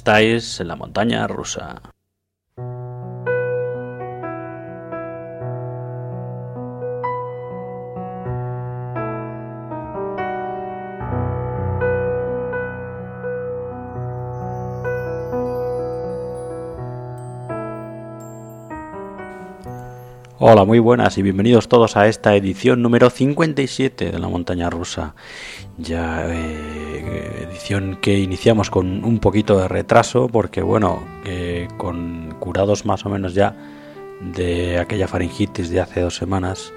Estáis en la montaña rusa. Hola, muy buenas y bienvenidos todos a esta edición número 57 de la montaña rusa. Ya eh, edición que iniciamos con un poquito de retraso porque bueno, con curados más o menos ya de aquella faringitis de hace dos semanas,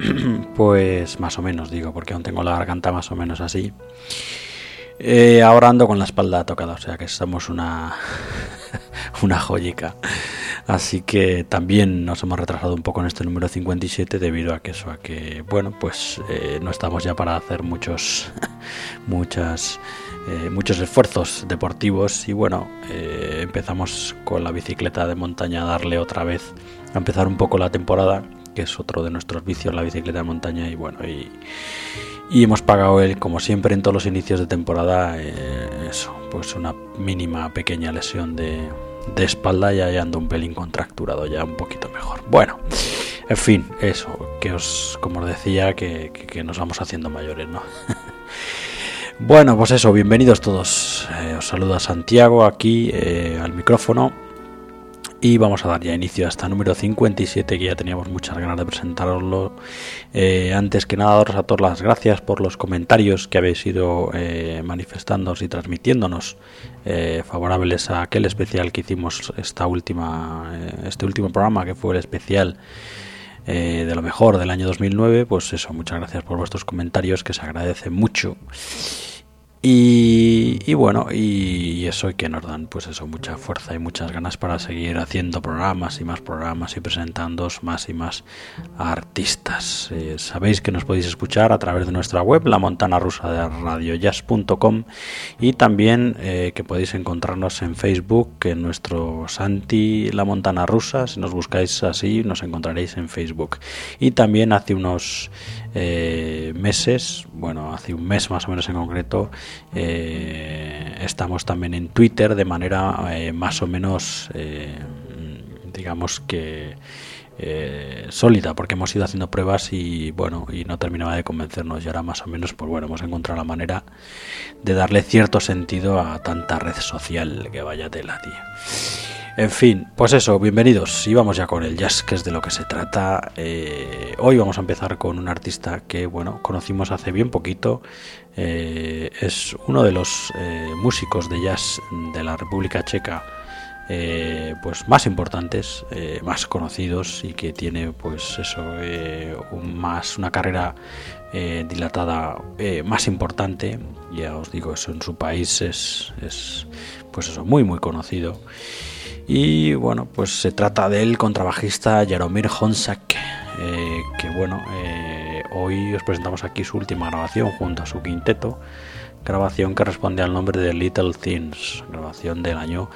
pues más o menos digo, porque aún tengo la garganta más o menos así. Eh, ahora ando con la espalda tocada, o sea que estamos una, una joyica. Así que también nos hemos retrasado un poco en este número 57 debido a que eso, a que, bueno, pues eh, no estamos ya para hacer muchos, muchas, eh, muchos esfuerzos deportivos y bueno, eh, empezamos con la bicicleta de montaña a darle otra vez, a empezar un poco la temporada, que es otro de nuestros vicios, la bicicleta de montaña y bueno, y, y hemos pagado él, como siempre en todos los inicios de temporada, eso, pues una mínima pequeña lesión de de espalda ya ando un pelín contracturado, ya un poquito mejor. Bueno, en fin, eso, que os, como os decía, que, nos vamos haciendo mayores, ¿no? bueno, pues eso, bienvenidos todos. Eh, os saluda Santiago aquí eh, al micrófono y vamos a dar ya inicio a esta número 57 que ya teníamos muchas ganas de presentaroslo. Eh, antes que nada, daros a todos las gracias por los comentarios que habéis ido eh, manifestándonos y transmitiéndonos eh, favorables a aquel especial que hicimos esta última, este último programa que fue el especial. de lo mejor del año 2009 pues eso muchas gracias por vuestros comentarios que se agradece mucho y, bueno, y eso que nos dan pues eso, mucha fuerza y muchas ganas para seguir haciendo programas y más programas y presentando más y más artistas. Eh, sabéis que nos podéis escuchar a través de nuestra web, la montana rusa de radiojazz.com y también eh, que podéis encontrarnos en Facebook, en nuestro Santi La Montana Rusa, si nos buscáis así nos encontraréis en Facebook. Y también hace unos eh, meses, bueno, hace un mes más o menos en concreto, eh, estamos también en Twitter de manera eh, más o menos, digamos que sólida, porque hemos ido haciendo pruebas y bueno, y no terminaba de convencernos. Y ahora más o menos, pues bueno, hemos encontrado la manera de darle cierto sentido a tanta red social que vaya tela, tío. En fin, pues eso, bienvenidos. Y vamos ya con el jazz, que es de lo que se trata. Eh, hoy vamos a empezar con un artista que, bueno, conocimos hace bien poquito. Eh, es uno de los eh, músicos de jazz de la República Checa. pues más importantes, más conocidos y que tiene pues eso más una carrera dilatada más importante ya os digo eso en su país es, es pues eso muy muy conocido y bueno, pues se trata del contrabajista Jaromir Honsak, eh, que bueno, eh, hoy os presentamos aquí su última grabación junto a su quinteto, grabación que responde al nombre de Little Things, grabación del año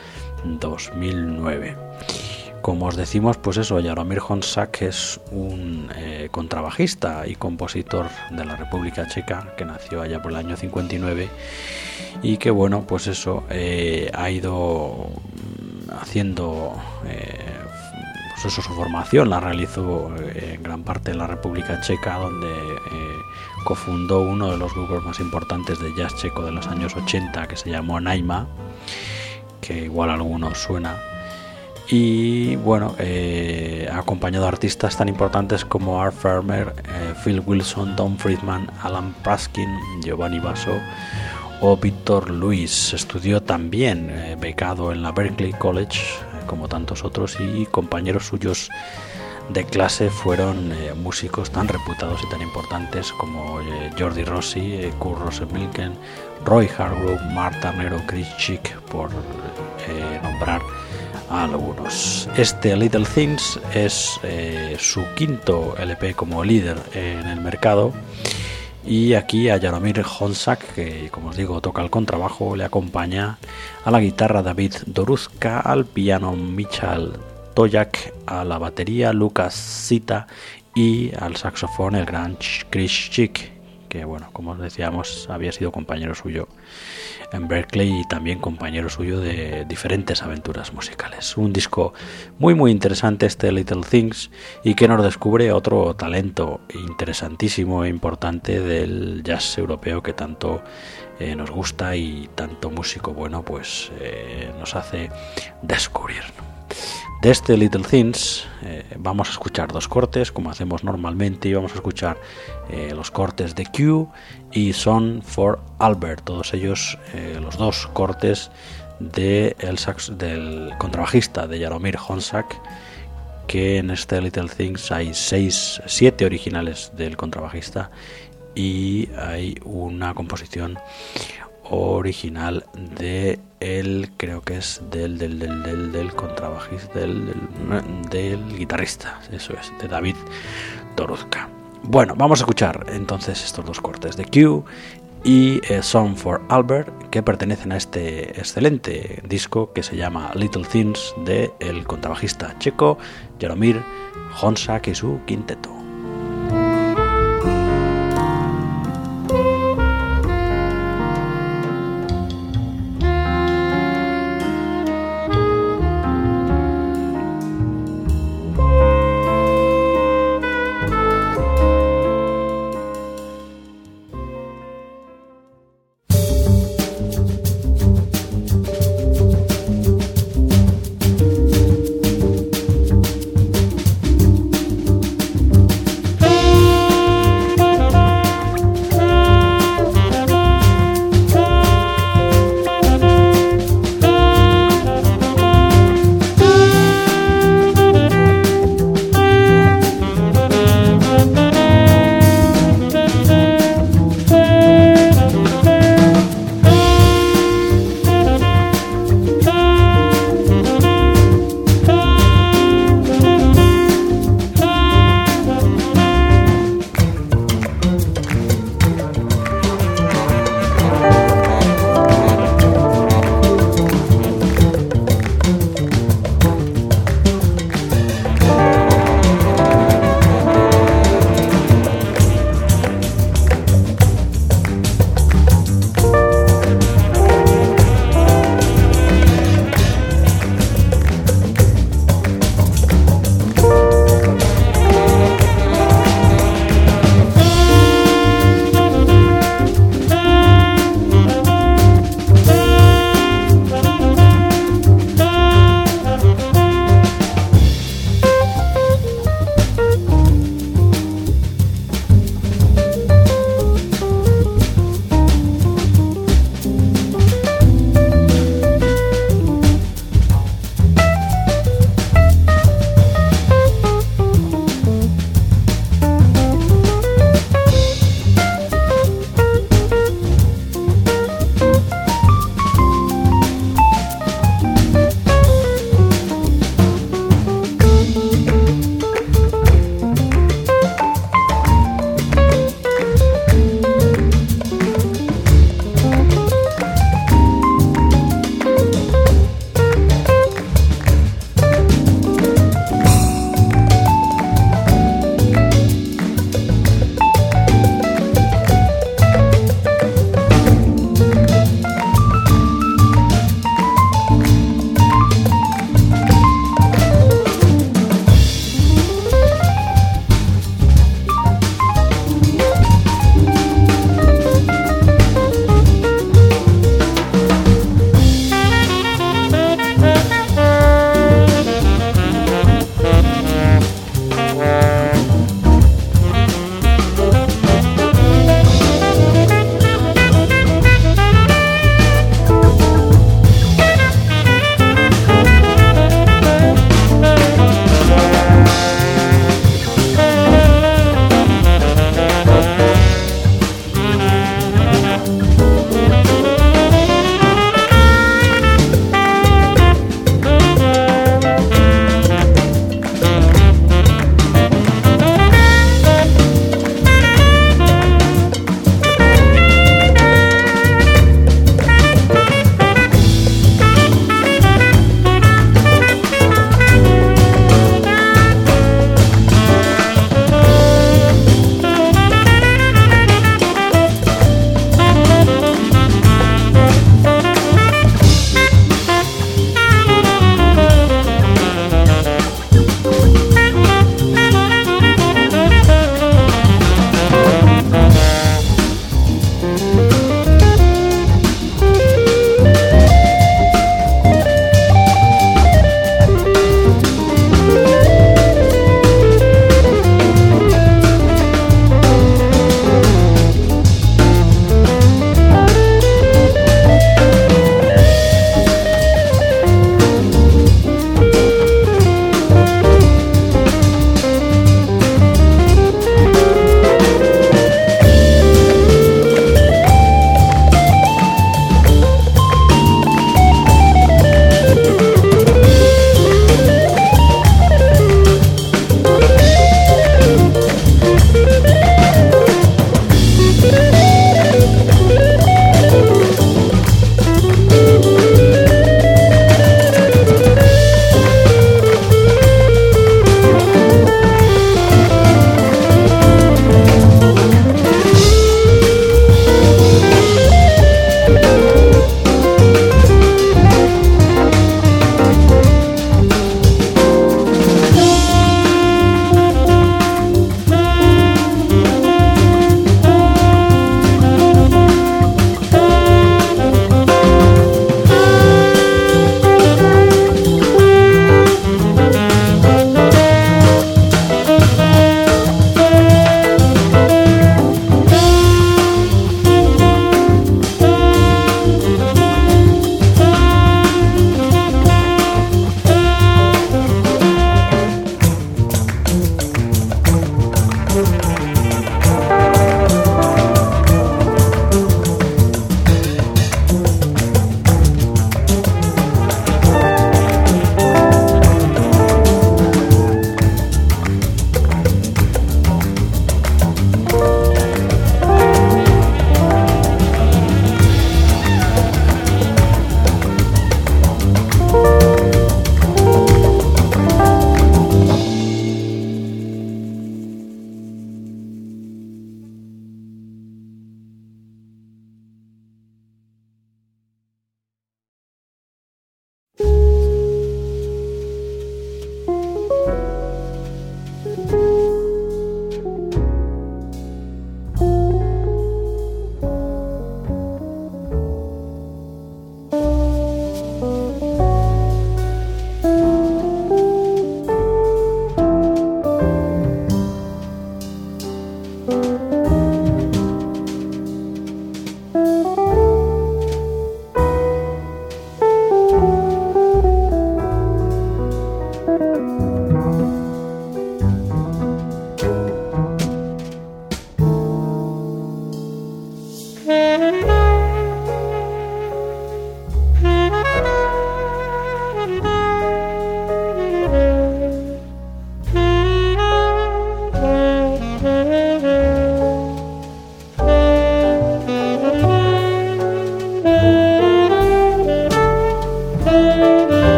2009. Como os decimos, pues eso, Jaromir Honsak es un eh, contrabajista y compositor de la República Checa que nació allá por el año 59 y que bueno, pues eso, ha ido haciendo eh, pues eso, su formación la realizó eh, en gran parte en la República Checa, donde eh, cofundó uno de los grupos más importantes de jazz checo de los años 80, que se llamó Naima, que igual a algunos suena. Y bueno, ha acompañado a artistas tan importantes como Art Farmer, Phil Wilson, Don Friedman, Alan Praskin, Giovanni Basso o Víctor Luis. Estudió también eh, becado en la Berkeley College, eh, como tantos otros, y compañeros suyos de clase fueron eh, músicos tan reputados y tan importantes como Jordi Rossi, Kurt Rosenblinken, Roy Hargrove, Marta Nero, Chris Chick, por nombrar a algunos. Este Little Things es su quinto LP como líder en el mercado y aquí a Jaromir Honsak, que como os digo toca el contrabajo, le acompaña a la guitarra David Doruzka, al piano Michal Toyak, a la batería Lucas Sita y al saxofón el gran Chris Chick, que bueno, como decíamos, había sido compañero suyo en Berkeley y también compañero suyo de diferentes aventuras musicales. Un disco muy muy interesante este Little Things y que nos descubre otro talento interesantísimo e importante del jazz europeo que tanto eh, nos gusta y tanto músico bueno pues eh, nos hace descubrir. De este Little Things eh, vamos a escuchar dos cortes, como hacemos normalmente, y vamos a escuchar eh, los cortes de Q y Son for Albert, todos ellos, eh, los dos cortes sax, del contrabajista de Jaromir Honsak, que en este Little Things hay seis, siete originales del contrabajista y hay una composición original de él, creo que es del, del, del, del, del contrabajista, del, del, guitarrista, eso es, de David Doruzka. Bueno, vamos a escuchar entonces estos dos cortes de Q y eh, Song for Albert que pertenecen a este excelente disco que se llama Little Things de el contrabajista checo Jaromir Honsak y su quinteto.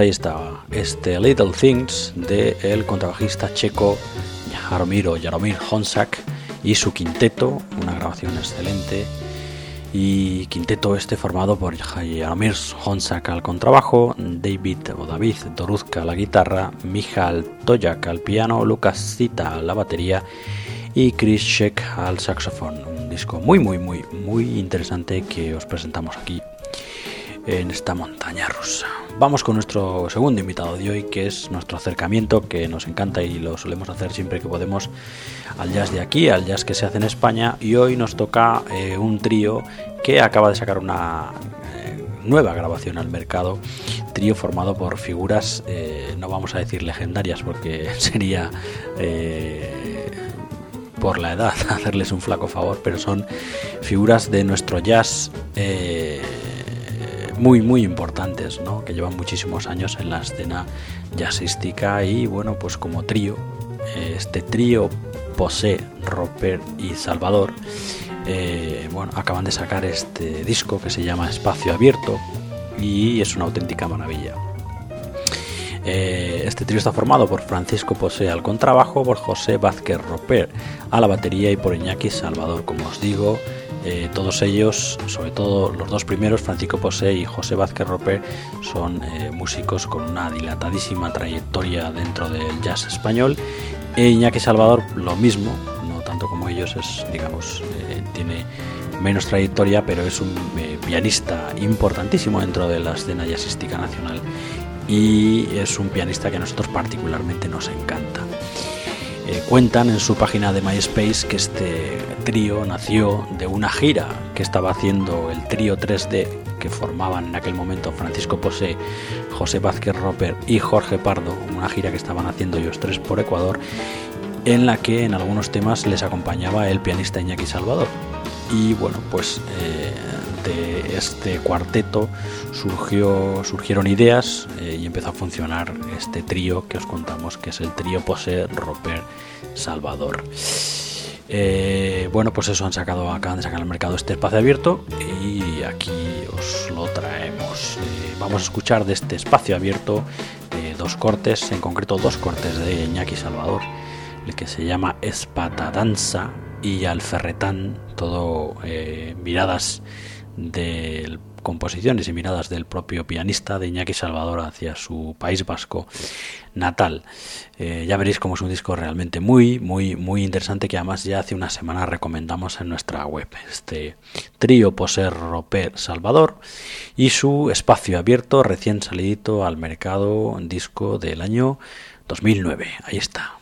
Ahí está, este Little Things de el contrabajista checo Jaromir Jaromir Honsak y su quinteto, una grabación excelente. Y quinteto este formado por Jaromir Honsak al contrabajo, David o David Doruzka a la guitarra, Michal Tojak al piano, Lucas Zita a la batería y Chris Sheck al saxofón. Un disco muy, muy, muy, muy interesante que os presentamos aquí en esta montaña rusa. Vamos con nuestro segundo invitado de hoy, que es nuestro acercamiento, que nos encanta y lo solemos hacer siempre que podemos al jazz de aquí, al jazz que se hace en España. Y hoy nos toca eh, un trío que acaba de sacar una eh, nueva grabación al mercado. Trío formado por figuras, eh, no vamos a decir legendarias, porque sería por la edad hacerles un flaco favor, pero son figuras de nuestro jazz muy muy importantes, ¿no? que llevan muchísimos años en la escena jazzística y bueno, pues como trío, este trío Posé, Roper y Salvador, eh, bueno, acaban de sacar este disco que se llama Espacio Abierto y es una auténtica maravilla. Eh, este trío está formado por Francisco Posé al contrabajo, por José Vázquez Roper a la batería y por Iñaki Salvador, como os digo, eh, todos ellos, sobre todo los dos primeros, Francisco Posé y José Vázquez Roper, son eh, músicos con una dilatadísima trayectoria dentro del jazz español. E Iñaki Salvador, lo mismo, no tanto como ellos, es, digamos, eh, tiene menos trayectoria, pero es un pianista importantísimo dentro de la escena jazzística nacional y es un pianista que a nosotros particularmente nos encanta. Cuentan en su página de MySpace que este trío nació de una gira que estaba haciendo el trío 3D que formaban en aquel momento Francisco Posé, José Vázquez Roper y Jorge Pardo, una gira que estaban haciendo ellos tres por Ecuador, en la que en algunos temas les acompañaba el pianista Iñaki Salvador. Y bueno, pues eh, de este cuarteto surgió, surgieron ideas eh, y empezó a funcionar este trío que os contamos, que es el trío Pose Roper Salvador. Eh, bueno, pues eso han sacado, acaban de sacar al mercado este espacio abierto y aquí os lo traemos. Eh, vamos a escuchar de este espacio abierto dos cortes, en concreto dos cortes de Iñaki Salvador. el que se llama Espatadanza y Alferretán, todo eh, miradas del composiciones y miradas del propio pianista de Iñaki Salvador hacia su país vasco natal. Eh, ya veréis como es un disco realmente muy, muy, muy interesante que además ya hace una semana recomendamos en nuestra web. Este trío Poser Roper Salvador y su espacio abierto recién salidito al mercado disco del año 2009. Ahí está.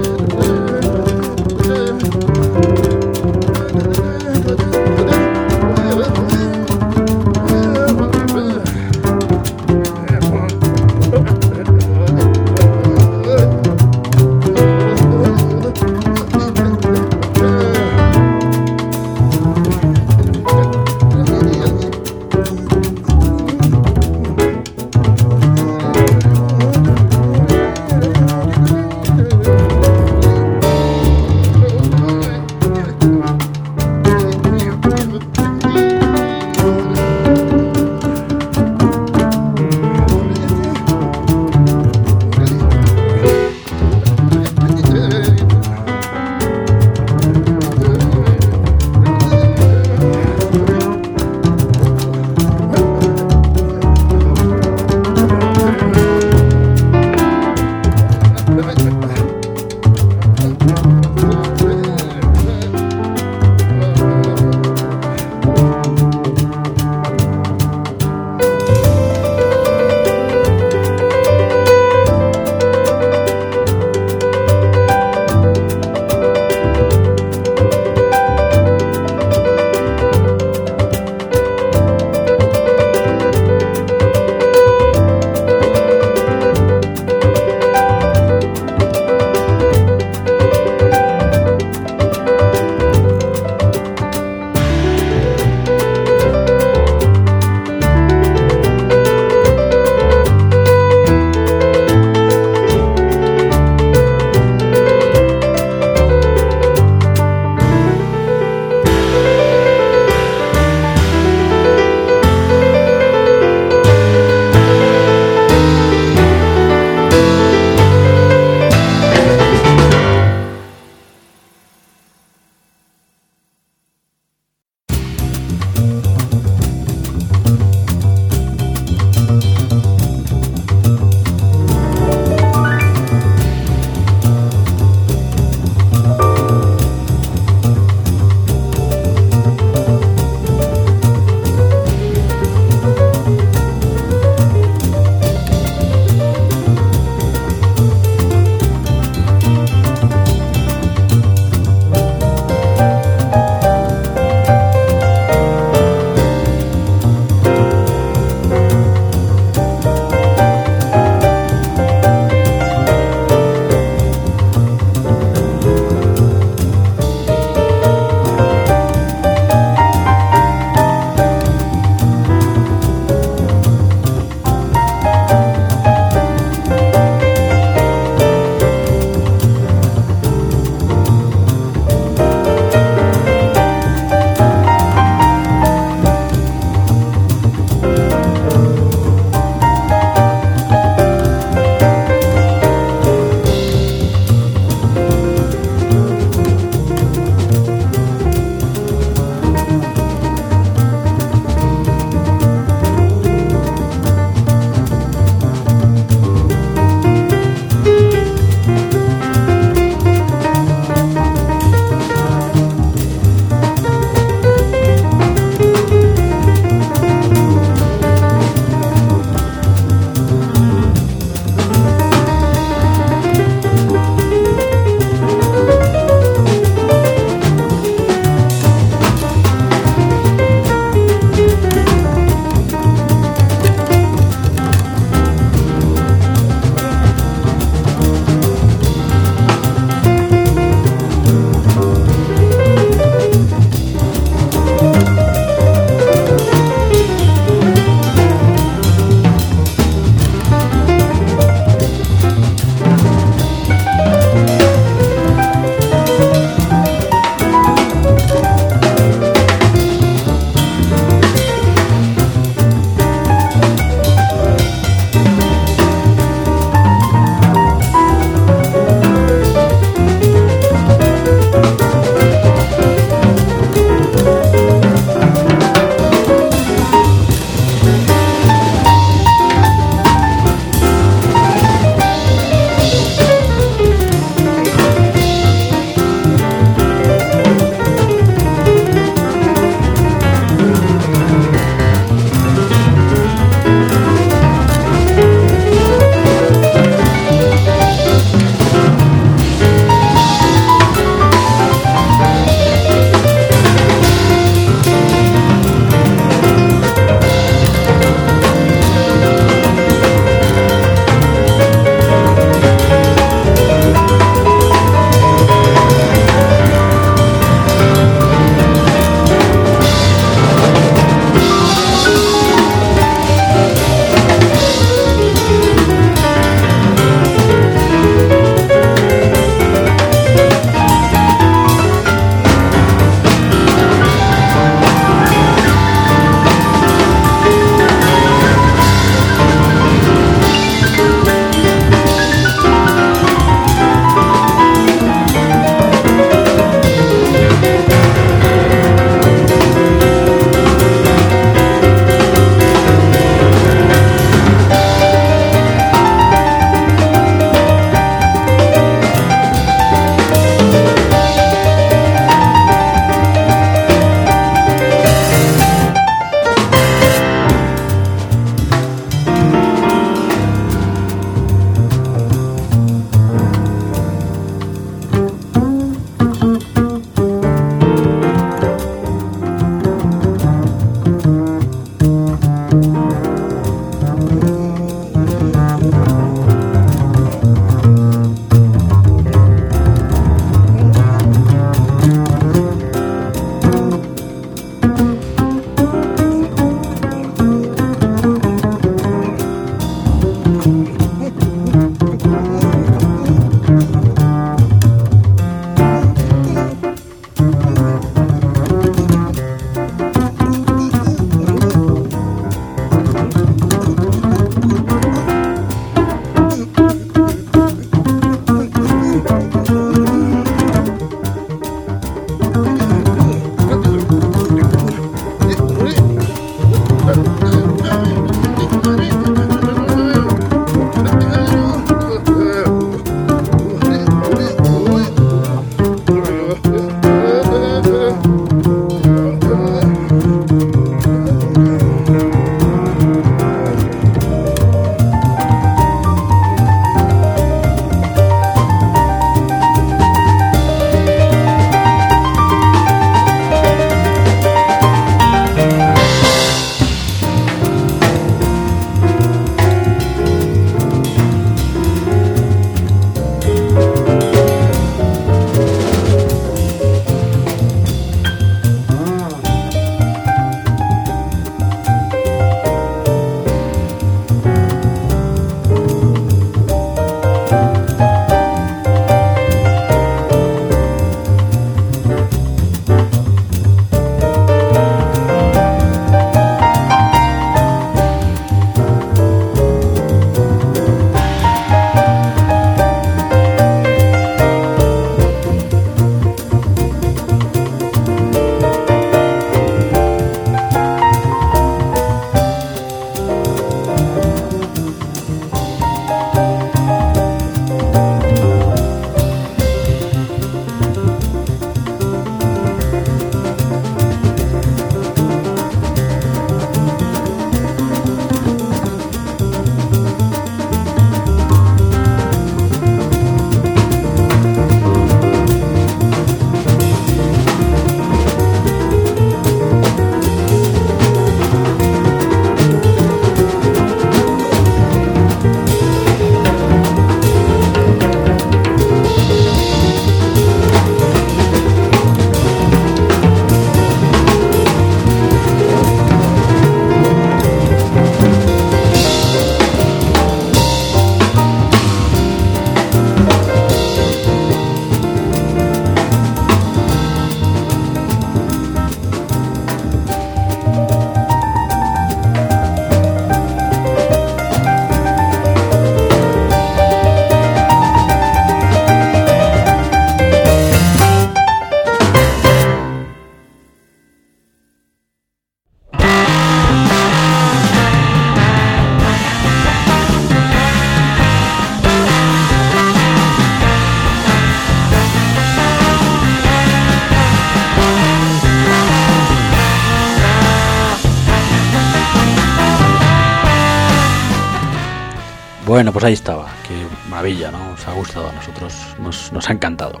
Bueno, pues ahí estaba. Qué maravilla, ¿no? Os ha gustado a nosotros, nos, ha encantado.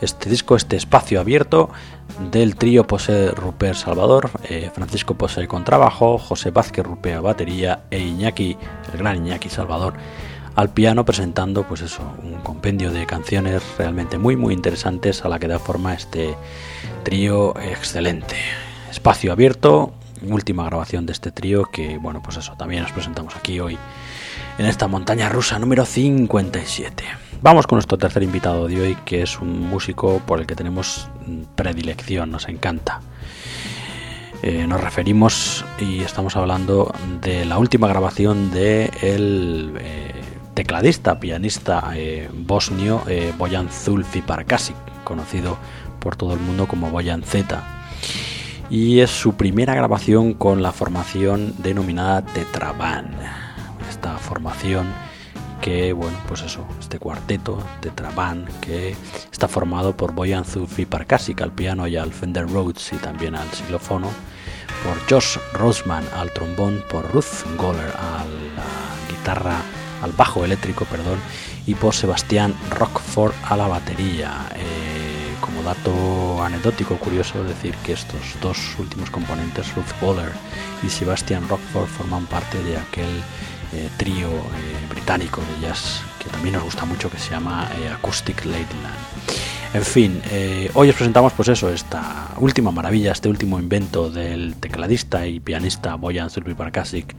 Este disco, este espacio abierto del trío Pose Rupert Salvador, eh, Francisco Pose con trabajo, José Vázquez Rupert batería e Iñaki, el gran Iñaki Salvador, al piano presentando pues eso, un compendio de canciones realmente muy muy interesantes a la que da forma este trío excelente. Espacio abierto, última grabación de este trío que bueno, pues eso, también nos presentamos aquí hoy en esta montaña rusa número 57. Vamos con nuestro tercer invitado de hoy, que es un músico por el que tenemos predilección, nos encanta. Eh, nos referimos y estamos hablando de la última grabación de eh, tecladista, pianista eh, bosnio Boyan Zulfi Parkasic, conocido por todo el mundo como Boyan Z. Y es su primera grabación con la formación denominada Tetraban formación que, bueno, pues eso, este cuarteto de Traban que está formado por Boyan Zufi Parkasic al piano y al Fender Rhodes y también al xilófono, por Josh Rosman al trombón, por Ruth Goller a guitarra, al bajo eléctrico, perdón, y por Sebastián Rockford a la batería. Eh, como dato anecdótico curioso decir que estos dos últimos componentes, Ruth Goller y Sebastian Rockford, forman parte de aquel eh, trío eh, británico de jazz que también nos gusta mucho que se llama eh, Acoustic Ladyland. En fin, hoy os presentamos pues eso, esta última maravilla, este último invento del tecladista y pianista Boyan Zulfi Parkasic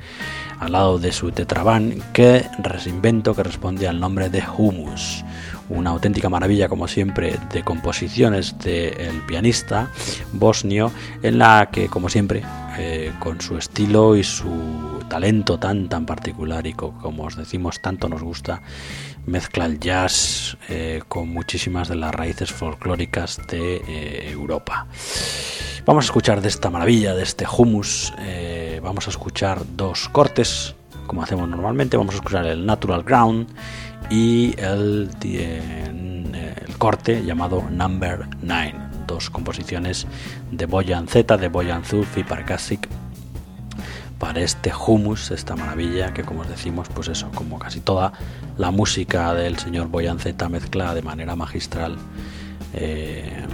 al lado de su tetraban, que invento que responde al nombre de Humus una auténtica maravilla como siempre de composiciones del pianista bosnio en la que como siempre con su estilo y su talento tan tan particular y como os decimos tanto nos gusta mezcla el jazz eh, con muchísimas de las raíces folclóricas de eh, Europa. Vamos a escuchar de esta maravilla de este hummus vamos a escuchar dos cortes como hacemos normalmente vamos a escuchar el natural ground y el, el corte llamado Number 9, dos composiciones de Boyan Z, de Boyan Zulf y Parkasic para este humus, esta maravilla que como os decimos, pues eso, como casi toda la música del señor Boyan Z mezcla de manera magistral eh,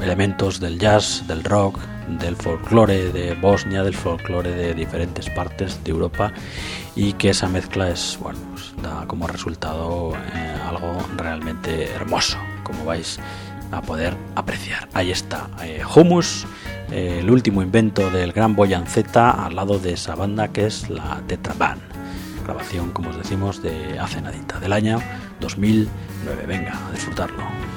elementos del jazz, del rock, del folclore de Bosnia, del folclore de diferentes partes de Europa y que esa mezcla es, bueno, pues da como resultado eh, algo realmente hermoso, como vais a poder apreciar. Ahí está, eh, Humus, eh, el último invento del gran Boyan Z al lado de esa banda que es la Tetra Band. Grabación, como os decimos, de hace nadita, del año 2009. Venga, a disfrutarlo.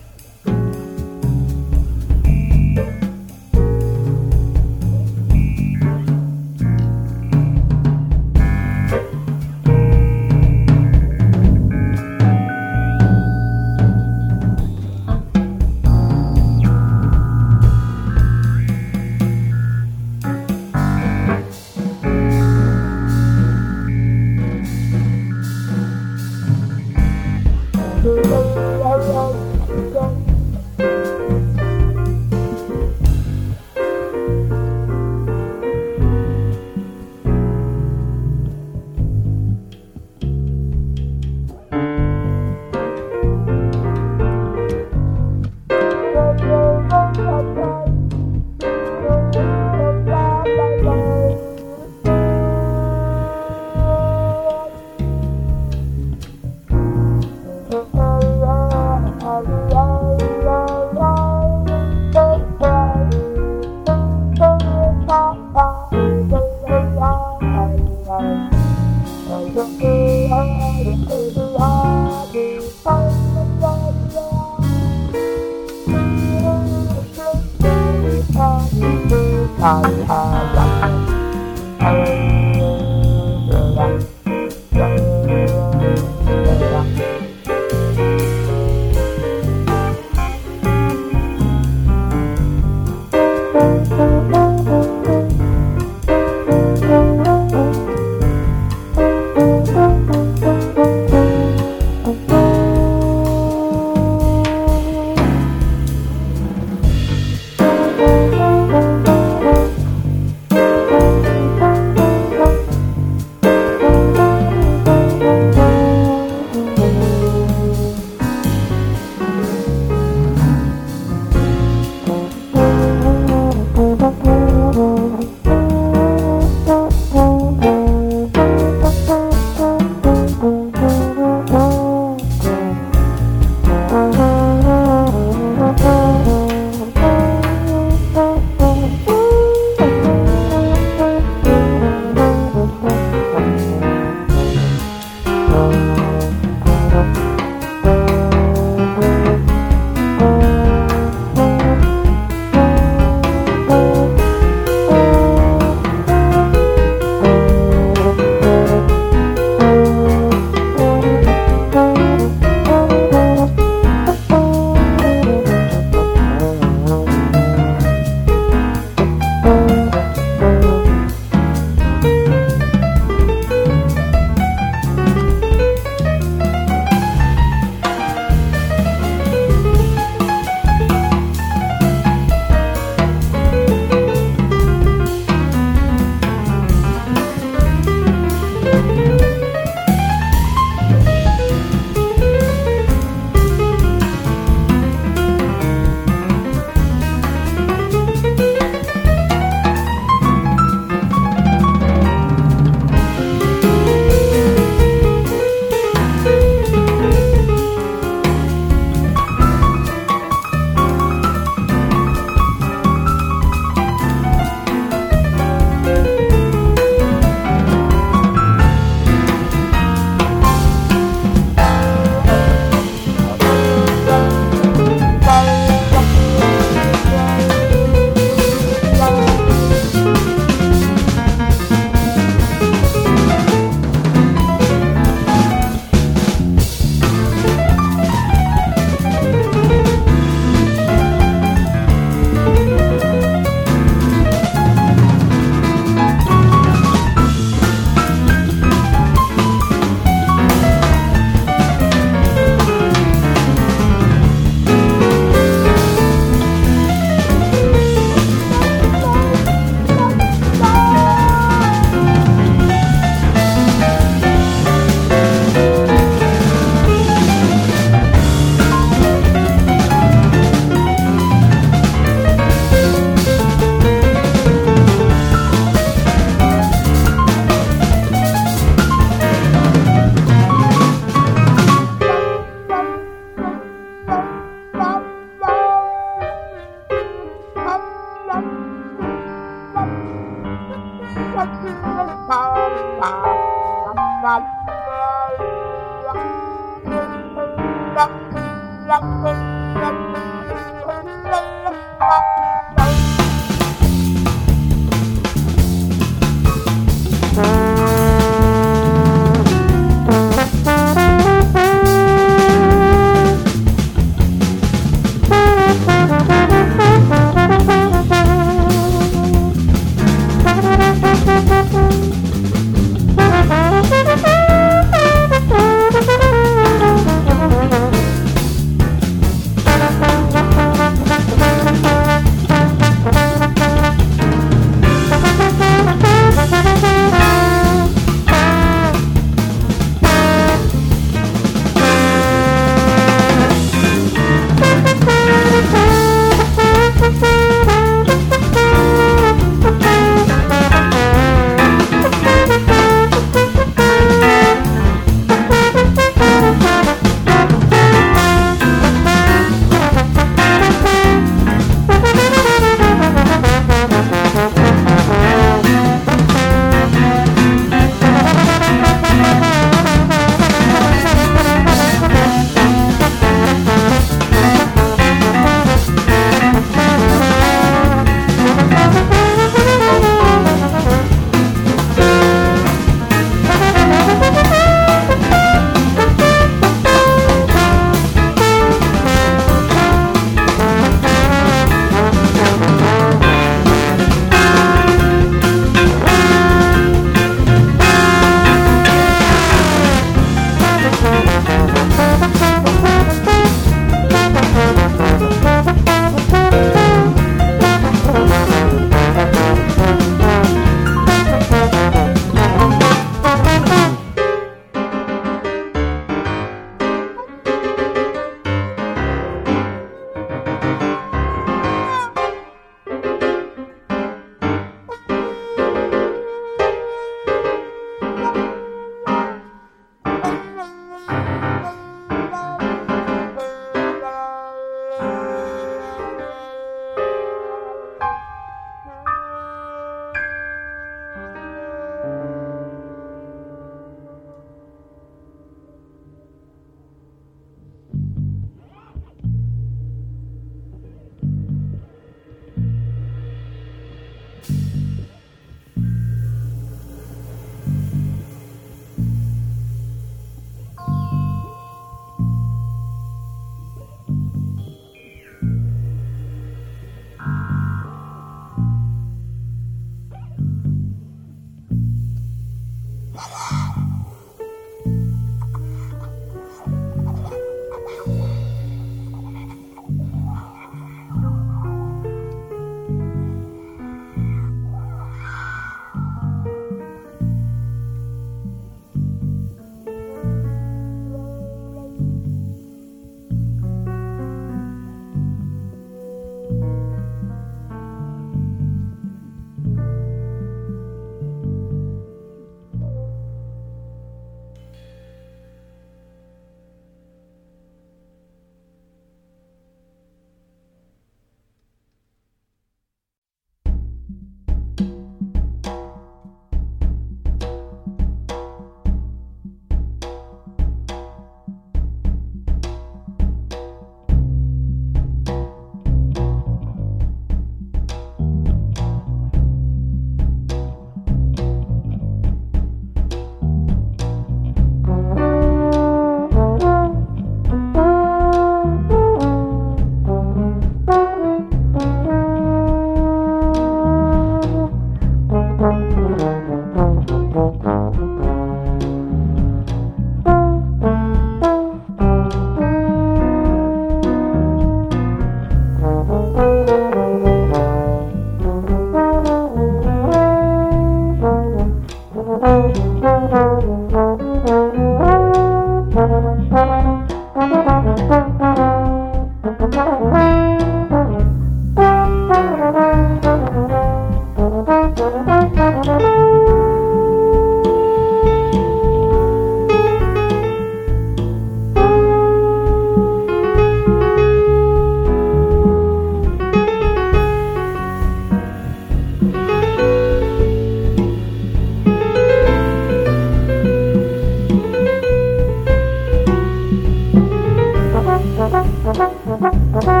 Thank you.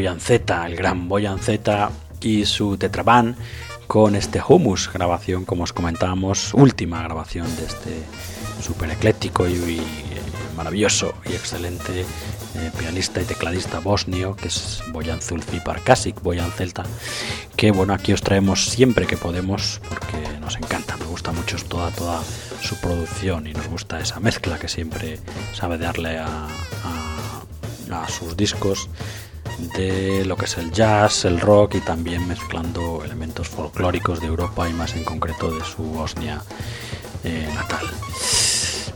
Estaba Boyan Z, el gran Boyan Z y su Tetraban con este Humus grabación, como os comentábamos, última grabación de este super ecléctico y, eh, maravilloso y excelente eh, pianista y tecladista bosnio, que es Boyan Zulfi Parkasic, Boyan Celta, que bueno, aquí os traemos siempre que podemos, porque nos encanta, me gusta mucho toda, toda su producción y nos gusta esa mezcla que siempre sabe darle a a sus discos de lo que es el jazz, el rock y también mezclando elementos folclóricos de Europa y más en concreto de su Bosnia eh, natal.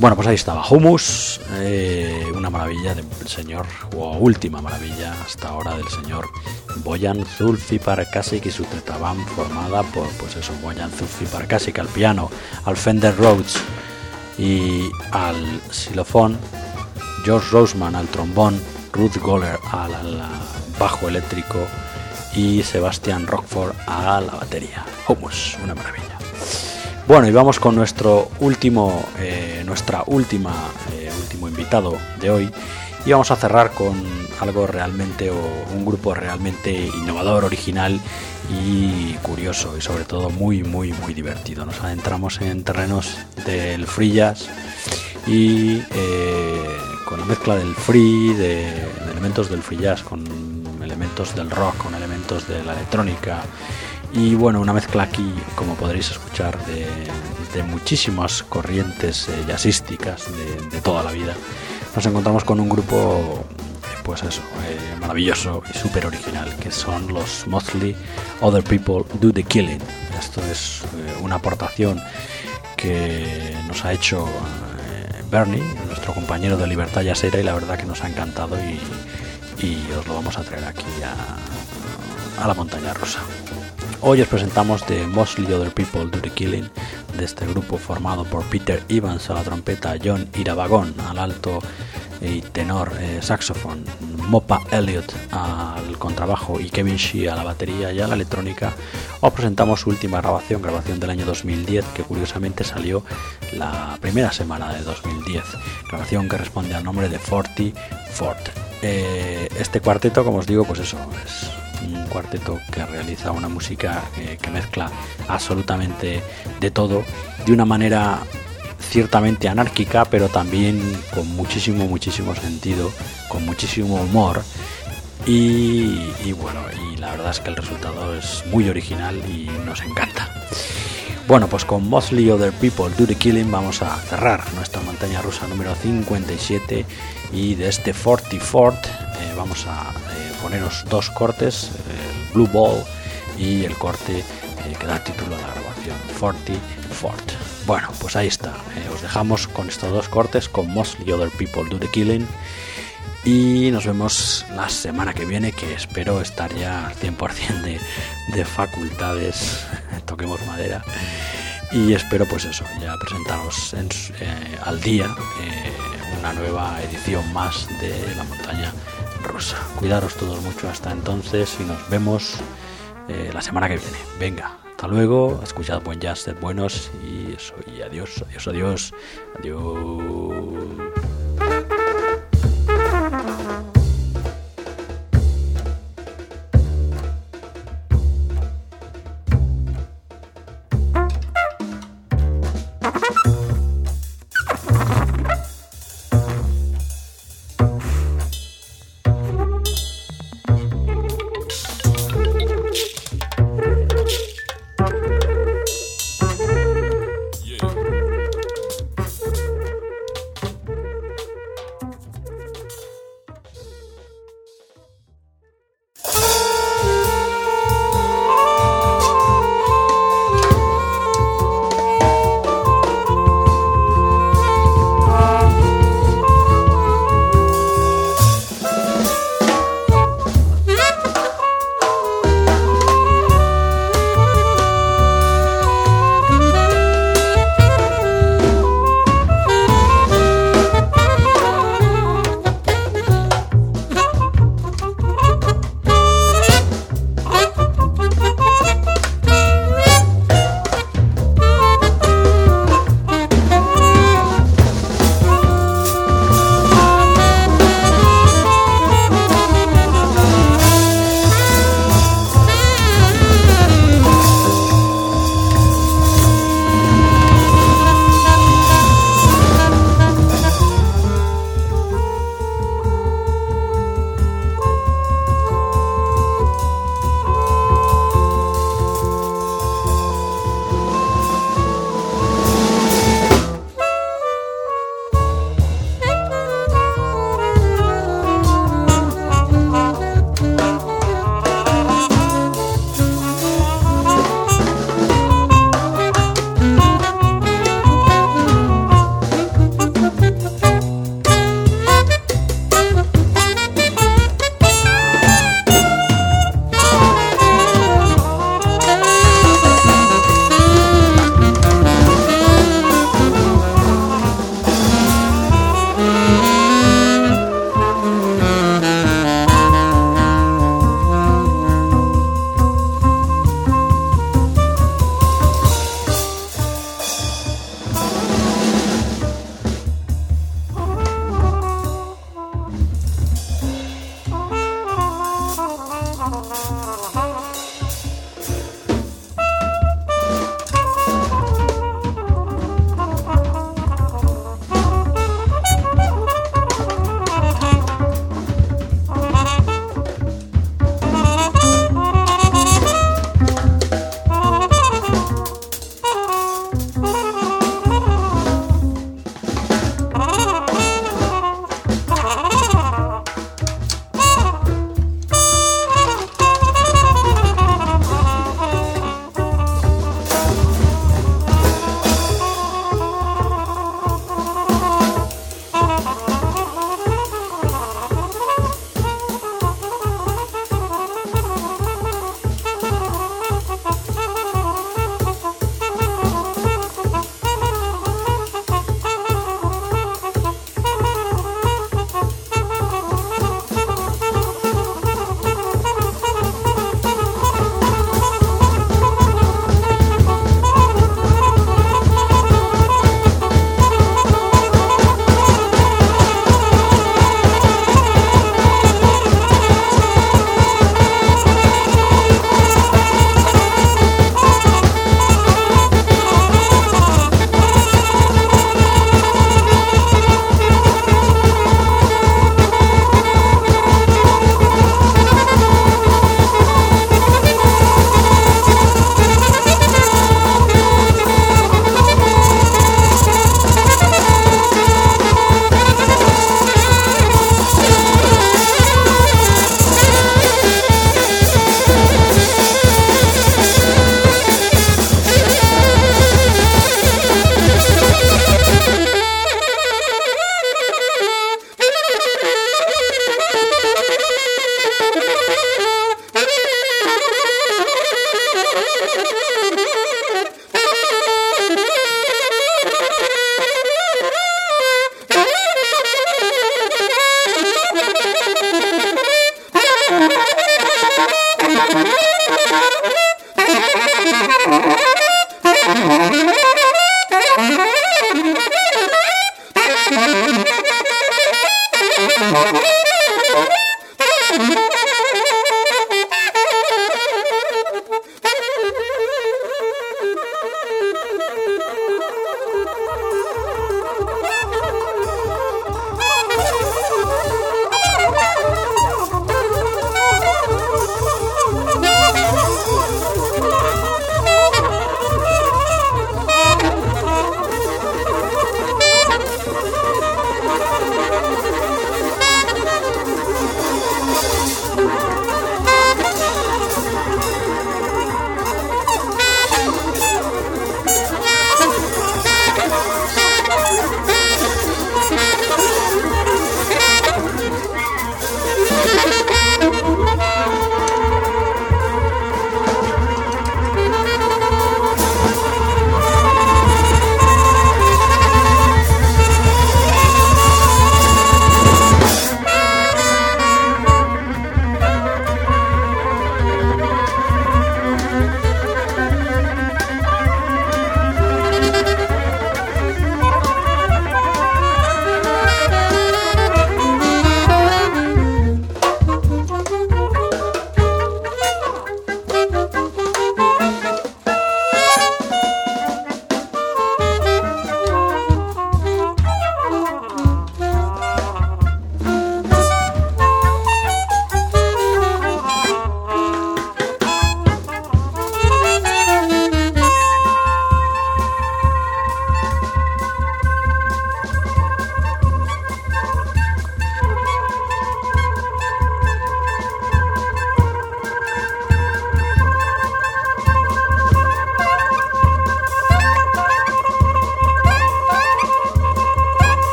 Bueno, pues ahí estaba Humus, eh, una maravilla del señor, o última maravilla hasta ahora del señor Boyan Zulfi Parkasik y su tetabam formada por, pues eso, Boyan Zulfi Parkasik al piano, al Fender Rhodes y al xilofón, George Roseman al trombón, Ruth Goller al, bajo eléctrico y Sebastián Rockford a la batería. Humus, una maravilla. Bueno, y vamos con nuestro último, eh, nuestra última, eh, último invitado de hoy. Y vamos a cerrar con algo realmente, o un grupo realmente innovador, original y curioso, y sobre todo muy, muy, muy divertido. Nos adentramos en terrenos del jazz y eh, con la mezcla del free, de, elementos del free jazz, con elementos del rock, con elementos de la electrónica y bueno, una mezcla aquí, como podréis escuchar, de, muchísimas corrientes eh, jazzísticas de, toda la vida. Nos encontramos con un grupo, pues eso, eh, maravilloso y súper original, que son los Mostly Other People Do the Killing. Esto es eh, una aportación que nos ha hecho Bernie, nuestro compañero de Libertad Yasera, y la verdad que nos ha encantado y, os lo vamos a traer aquí a, la montaña rosa. Hoy os presentamos The Mostly Other People Do the Killing de este grupo formado por Peter Evans a la trompeta, John Irabagón al alto y tenor eh, saxofón, Mopa Elliott al contrabajo y Kevin Shee a la batería y a la electrónica, os presentamos su última grabación, grabación del año 2010, que curiosamente salió la primera semana de 2010, grabación que responde al nombre de Forty Fort. Eh, este cuarteto, como os digo, pues eso, es un cuarteto que realiza una música que mezcla absolutamente de todo de una manera ciertamente anárquica, pero también con muchísimo, muchísimo sentido, con muchísimo humor. Y, bueno, y la verdad es que el resultado es muy original y nos encanta. Bueno, pues con Mostly Other People Do the Killing vamos a cerrar nuestra montaña rusa número 57 y de este 44 eh, vamos a eh, poneros dos cortes, el Blue Ball y el corte eh, que da título a la grabación, 44. Bueno, pues ahí está. Eh, os dejamos con estos dos cortes, con Mostly Other People Do the Killing. Y nos vemos la semana que viene, que espero estar ya al 100% de, de facultades, toquemos madera. Y espero pues eso, ya presentaros eh, al día eh, una nueva edición más de La Montaña Rosa. Cuidaros todos mucho hasta entonces y nos vemos la semana que viene. Venga, hasta luego, escuchad buen jazz, sed buenos y eso, y adiós, adiós, adiós, adiós.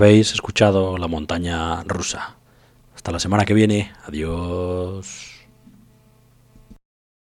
Habéis escuchado La montaña rusa. Hasta la semana que viene. Adiós.